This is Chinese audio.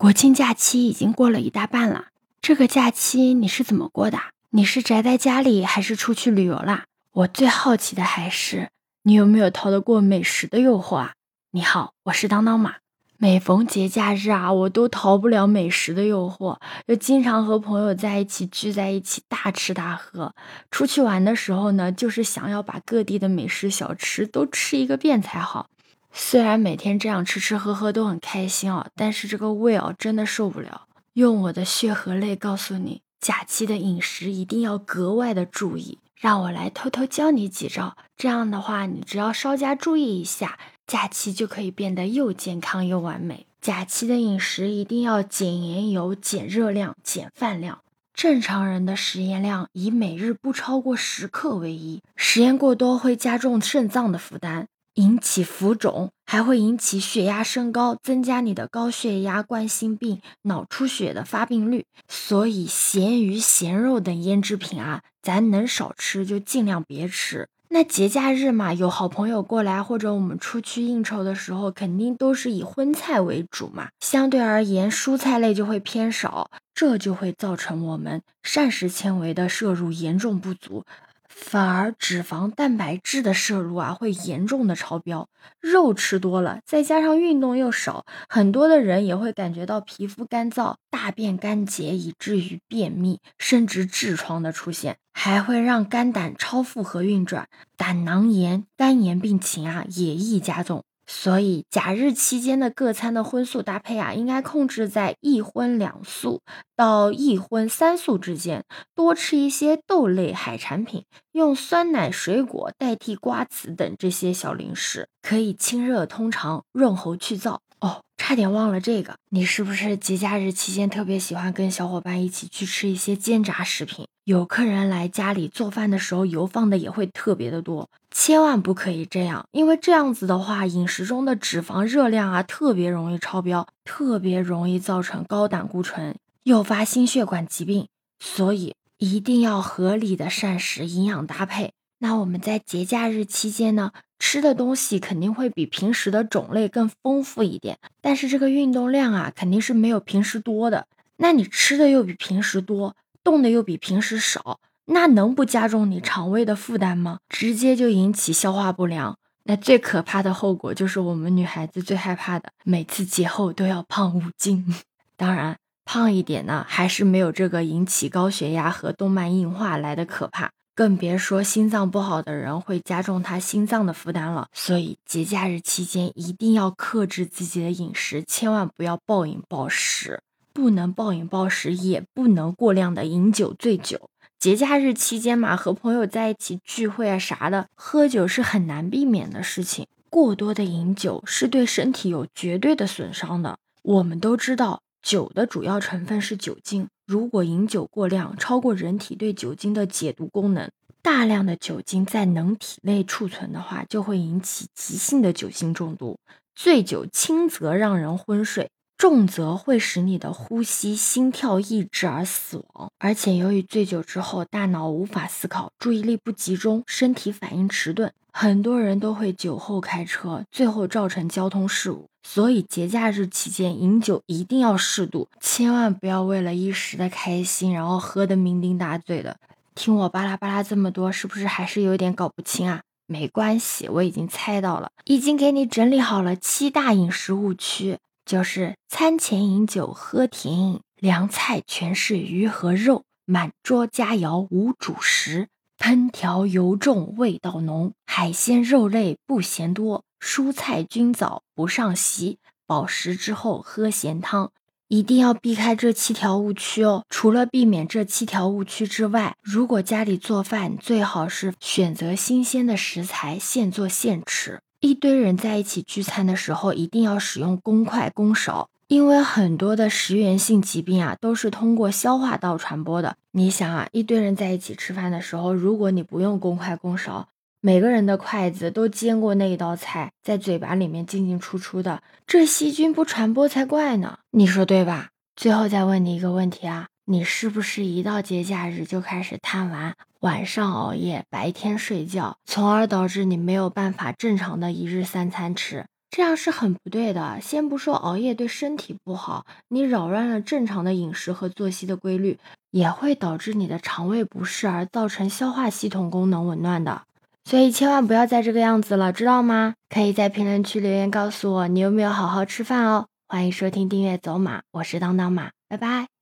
国庆假期已经过了一大半了，这个假期你是怎么过的？你是宅在家里，还是出去旅游啦？我最好奇的还是你有没有逃得过美食的诱惑啊？你好，我是当当马。每逢节假日啊，我都逃不了美食的诱惑，就经常和朋友在一起聚在一起大吃大喝。出去玩的时候呢，就是想要把各地的美食小吃都吃一个遍才好。虽然每天这样吃吃喝喝都很开心啊，但是这个胃啊真的受不了。用我的血和泪告诉你，假期的饮食一定要格外的注意。让我来偷偷教你几招，这样的话，你只要稍加注意一下，假期就可以变得又健康又完美。假期的饮食一定要减盐油、减热量、减饭量。正常人的食盐量以每日不超过十克为宜，食盐过多会加重肾脏的负担。引起浮肿，还会引起血压升高，增加你的高血压、冠心病、脑出血的发病率。所以，咸鱼、咸肉等腌制品啊，咱能少吃就尽量别吃。那节假日嘛，有好朋友过来，或者我们出去应酬的时候，肯定都是以荤菜为主嘛。相对而言，蔬菜类就会偏少，这就会造成我们膳食纤维的摄入严重不足。反而脂肪、蛋白质的摄入啊，会严重的超标。肉吃多了，再加上运动又少，很多的人也会感觉到皮肤干燥、大便干结，以至于便秘，甚至痔疮的出现，还会让肝胆超负荷运转，胆囊炎、肝炎病情啊也易加重。所以假日期间的各餐的荤素搭配啊，应该控制在一荤两素到一荤三素之间，多吃一些豆类、海产品，用酸奶、水果代替瓜子等这些小零食，可以清热通肠、润喉去燥。哦，差点忘了这个，你是不是节假日期间特别喜欢跟小伙伴一起去吃一些煎炸食品？有客人来家里做饭的时候，油放的也会特别的多，千万不可以这样，因为这样子的话，饮食中的脂肪热量啊，特别容易超标，特别容易造成高胆固醇，诱发心血管疾病。所以一定要合理的膳食营养搭配。那我们在节假日期间呢，吃的东西肯定会比平时的种类更丰富一点，但是这个运动量啊，肯定是没有平时多的。那你吃的又比平时多。动的又比平时少，那能不加重你肠胃的负担吗？直接就引起消化不良。那最可怕的后果就是我们女孩子最害怕的，每次节后都要胖五斤。当然，胖一点呢，还是没有这个引起高血压和动脉硬化来的可怕。更别说心脏不好的人会加重他心脏的负担了。所以节假日期间一定要克制自己的饮食，千万不要暴饮暴食。不能暴饮暴食，也不能过量的饮酒醉酒。节假日期间嘛，和朋友在一起聚会啊啥的，喝酒是很难避免的事情。过多的饮酒是对身体有绝对的损伤的。我们都知道，酒的主要成分是酒精。如果饮酒过量，超过人体对酒精的解毒功能，大量的酒精在能体内储存的话，就会引起急性的酒精中毒。醉酒轻则让人昏睡。重则会使你的呼吸、心跳抑制而死亡，而且由于醉酒之后大脑无法思考，注意力不集中，身体反应迟钝，很多人都会酒后开车，最后造成交通事故。所以节假日期间饮酒一定要适度，千万不要为了一时的开心，然后喝得酩酊大醉的。听我巴拉巴拉这么多，是不是还是有点搞不清啊？没关系，我已经猜到了，已经给你整理好了七大饮食误区。就是餐前饮酒喝甜饮，凉菜全是鱼和肉，满桌佳肴无主食，烹调油重味道浓，海鲜肉类不嫌多，蔬菜均早不上席，饱食之后喝咸汤，一定要避开这七条误区哦。除了避免这七条误区之外，如果家里做饭，最好是选择新鲜的食材，现做现吃。一堆人在一起聚餐的时候，一定要使用公筷公勺，因为很多的食源性疾病啊，都是通过消化道传播的。你想啊，一堆人在一起吃饭的时候，如果你不用公筷公勺，每个人的筷子都煎过那一道菜，在嘴巴里面进进出出的，这细菌不传播才怪呢。你说对吧？最后再问你一个问题啊。你是不是一到节假日就开始贪玩，晚上熬夜，白天睡觉，从而导致你没有办法正常的一日三餐吃？这样是很不对的。先不说熬夜对身体不好，你扰乱了正常的饮食和作息的规律，也会导致你的肠胃不适，而造成消化系统功能紊乱的。所以千万不要再这个样子了，知道吗？可以在评论区留言告诉我，你有没有好好吃饭哦。欢迎收听订阅走马，我是当当马，拜拜。